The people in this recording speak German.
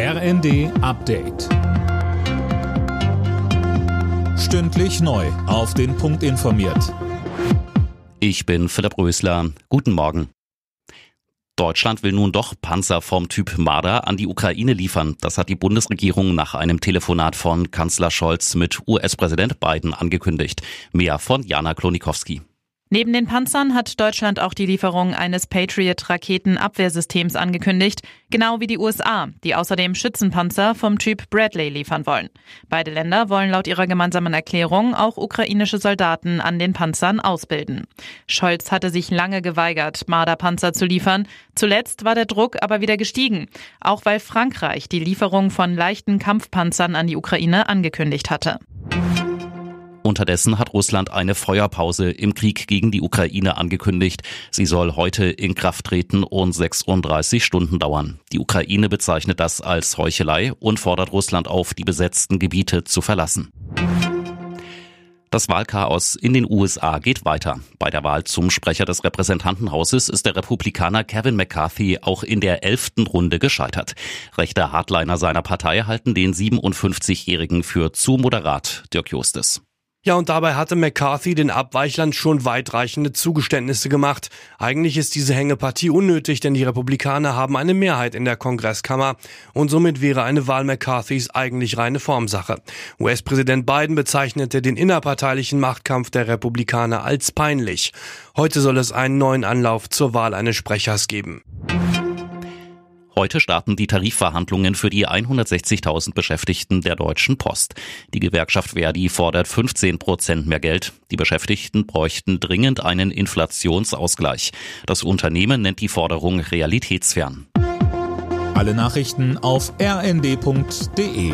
RND Update. Stündlich neu. Auf den Punkt informiert. Ich bin Philipp Rösler. Guten Morgen. Deutschland will nun doch Panzer vom Typ Marder an die Ukraine liefern. Das hat die Bundesregierung nach einem Telefonat von Kanzler Scholz mit US-Präsident Biden angekündigt. Mehr von Jana Klonikowski. Neben den Panzern hat Deutschland auch die Lieferung eines Patriot-Raketenabwehrsystems angekündigt, genau wie die USA, die außerdem Schützenpanzer vom Typ Bradley liefern wollen. Beide Länder wollen laut ihrer gemeinsamen Erklärung auch ukrainische Soldaten an den Panzern ausbilden. Scholz hatte sich lange geweigert, Marder-Panzer zu liefern. Zuletzt war der Druck aber wieder gestiegen, auch weil Frankreich die Lieferung von leichten Kampfpanzern an die Ukraine angekündigt hatte. Unterdessen hat Russland eine Feuerpause im Krieg gegen die Ukraine angekündigt. Sie soll heute in Kraft treten und 36 Stunden dauern. Die Ukraine bezeichnet das als Heuchelei und fordert Russland auf, die besetzten Gebiete zu verlassen. Das Wahlchaos in den USA geht weiter. Bei der Wahl zum Sprecher des Repräsentantenhauses ist der Republikaner Kevin McCarthy auch in der elften Runde gescheitert. Rechte Hardliner seiner Partei halten den 57-Jährigen für zu moderat, Dirk Justes. Ja, und dabei hatte McCarthy den Abweichlern schon weitreichende Zugeständnisse gemacht. Eigentlich ist diese Hängepartie unnötig, denn die Republikaner haben eine Mehrheit in der Kongresskammer und somit wäre eine Wahl McCarthys eigentlich reine Formsache. US-Präsident Biden bezeichnete den innerparteilichen Machtkampf der Republikaner als peinlich. Heute soll es einen neuen Anlauf zur Wahl eines Sprechers geben. Heute starten die Tarifverhandlungen für die 160.000 Beschäftigten der Deutschen Post. Die Gewerkschaft Verdi fordert 15 Prozent mehr Geld. Die Beschäftigten bräuchten dringend einen Inflationsausgleich. Das Unternehmen nennt die Forderung realitätsfern. Alle Nachrichten auf rnd.de